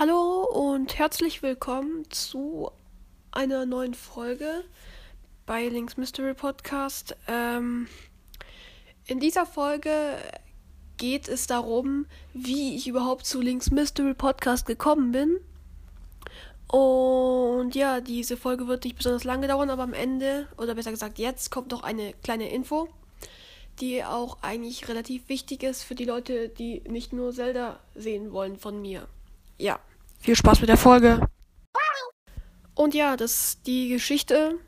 Hallo und herzlich willkommen zu einer neuen Folge bei Links Mystery Podcast. Ähm, in dieser Folge geht es darum, wie ich überhaupt zu Links Mystery Podcast gekommen bin. Und ja, diese Folge wird nicht besonders lange dauern, aber am Ende, oder besser gesagt jetzt, kommt noch eine kleine Info, die auch eigentlich relativ wichtig ist für die Leute, die nicht nur Zelda sehen wollen von mir. Ja. Viel Spaß mit der Folge. Und ja, das, die Geschichte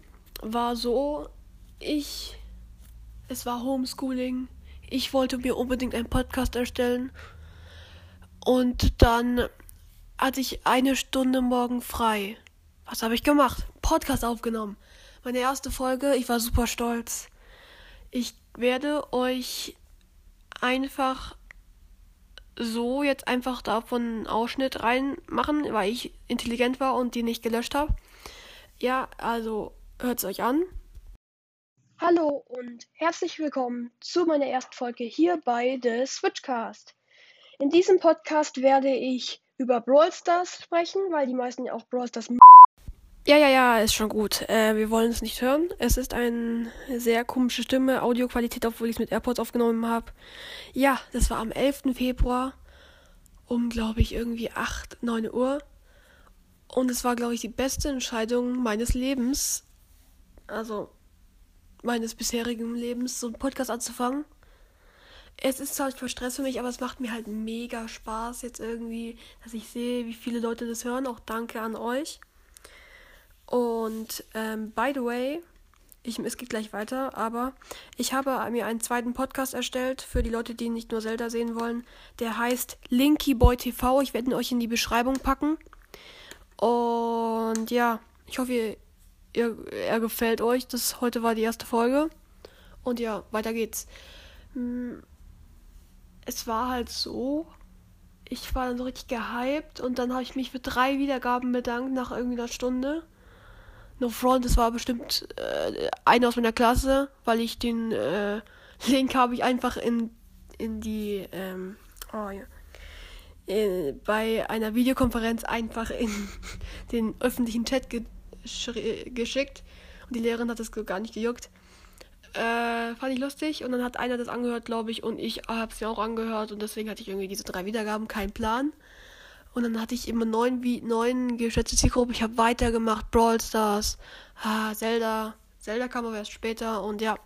war so, ich, es war Homeschooling. Ich wollte mir unbedingt einen Podcast erstellen. Und dann hatte ich eine Stunde morgen frei. Was habe ich gemacht? Podcast aufgenommen. Meine erste Folge, ich war super stolz. Ich werde euch einfach so jetzt einfach davon einen Ausschnitt reinmachen, weil ich intelligent war und die nicht gelöscht habe. Ja, also hört es euch an. Hallo und herzlich willkommen zu meiner ersten Folge hier bei The Switchcast. In diesem Podcast werde ich über Brawl Stars sprechen, weil die meisten ja auch Brawl Stars ja, ja, ja, ist schon gut. Äh, wir wollen es nicht hören. Es ist eine sehr komische Stimme, Audioqualität, obwohl ich es mit AirPods aufgenommen habe. Ja, das war am 11. Februar um, glaube ich, irgendwie 8, 9 Uhr. Und es war, glaube ich, die beste Entscheidung meines Lebens, also meines bisherigen Lebens, so einen Podcast anzufangen. Es ist zwar Stress für mich, aber es macht mir halt mega Spaß jetzt irgendwie, dass ich sehe, wie viele Leute das hören. Auch danke an euch. Und ähm, by the way, ich, es geht gleich weiter, aber ich habe mir einen zweiten Podcast erstellt für die Leute, die nicht nur Zelda sehen wollen. Der heißt Linky Boy TV. Ich werde ihn euch in die Beschreibung packen. Und ja, ich hoffe, ihr, ihr, er gefällt euch. Das heute war die erste Folge. Und ja, weiter geht's. Hm, es war halt so, ich war dann so richtig gehypt und dann habe ich mich für drei Wiedergaben bedankt nach irgendwie einer Stunde. No Front, das war bestimmt äh, einer aus meiner Klasse, weil ich den äh, Link habe ich einfach in, in die, ähm, oh ja, äh, bei einer Videokonferenz einfach in den öffentlichen Chat ge geschickt und die Lehrerin hat das gar nicht gejuckt. Äh, fand ich lustig und dann hat einer das angehört, glaube ich, und ich habe es mir auch angehört und deswegen hatte ich irgendwie diese drei Wiedergaben, keinen Plan. Und dann hatte ich immer neun, wie, neun geschätzte Zielgruppen. Ich habe weitergemacht, Brawl Stars, ah, Zelda. Zelda kam aber erst später und ja.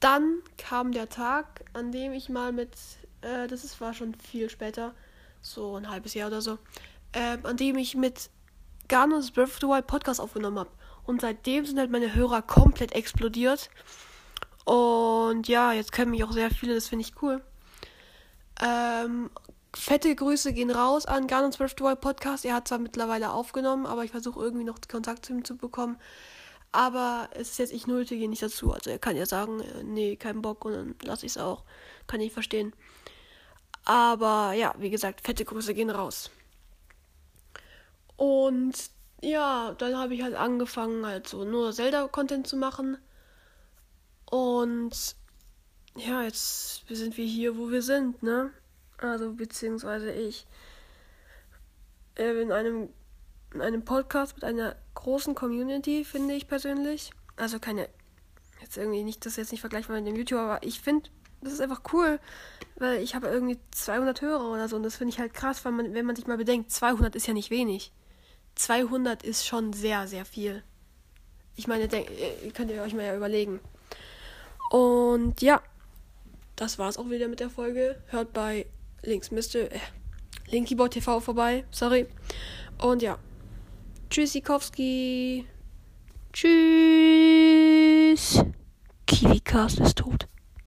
Dann kam der Tag, an dem ich mal mit, äh, das ist, war schon viel später, so ein halbes Jahr oder so, äh, an dem ich mit Garnus Breath of the Wild Podcast aufgenommen habe. Und seitdem sind halt meine Hörer komplett explodiert. Und ja, jetzt kennen mich auch sehr viele, das finde ich cool. Ähm, fette Grüße gehen raus an Garnons Virtual Podcast. Er hat zwar mittlerweile aufgenommen, aber ich versuche irgendwie noch Kontakt zu ihm zu bekommen. Aber es ist jetzt, ich nötige ihn nicht dazu. Also er kann ja sagen, äh, nee, kein Bock und dann lasse ich es auch. Kann ich verstehen. Aber ja, wie gesagt, fette Grüße gehen raus. Und ja, dann habe ich halt angefangen, halt so nur Zelda-Content zu machen. Und ja, jetzt sind wir hier, wo wir sind, ne? Also beziehungsweise ich äh, in einem in einem Podcast mit einer großen Community, finde ich persönlich. Also keine, jetzt irgendwie nicht, das jetzt nicht vergleichbar mit dem YouTuber, aber ich finde, das ist einfach cool, weil ich habe irgendwie 200 Hörer oder so und das finde ich halt krass, weil man, wenn man sich mal bedenkt, 200 ist ja nicht wenig. 200 ist schon sehr, sehr viel. Ich meine, denk, äh, könnt ihr euch mal ja überlegen. Und ja, das war's auch wieder mit der Folge. Hört bei links müsste äh, Linkybot TV vorbei. Sorry. Und ja. Tschüssikowski. Tschüss. Kiwicast ist tot.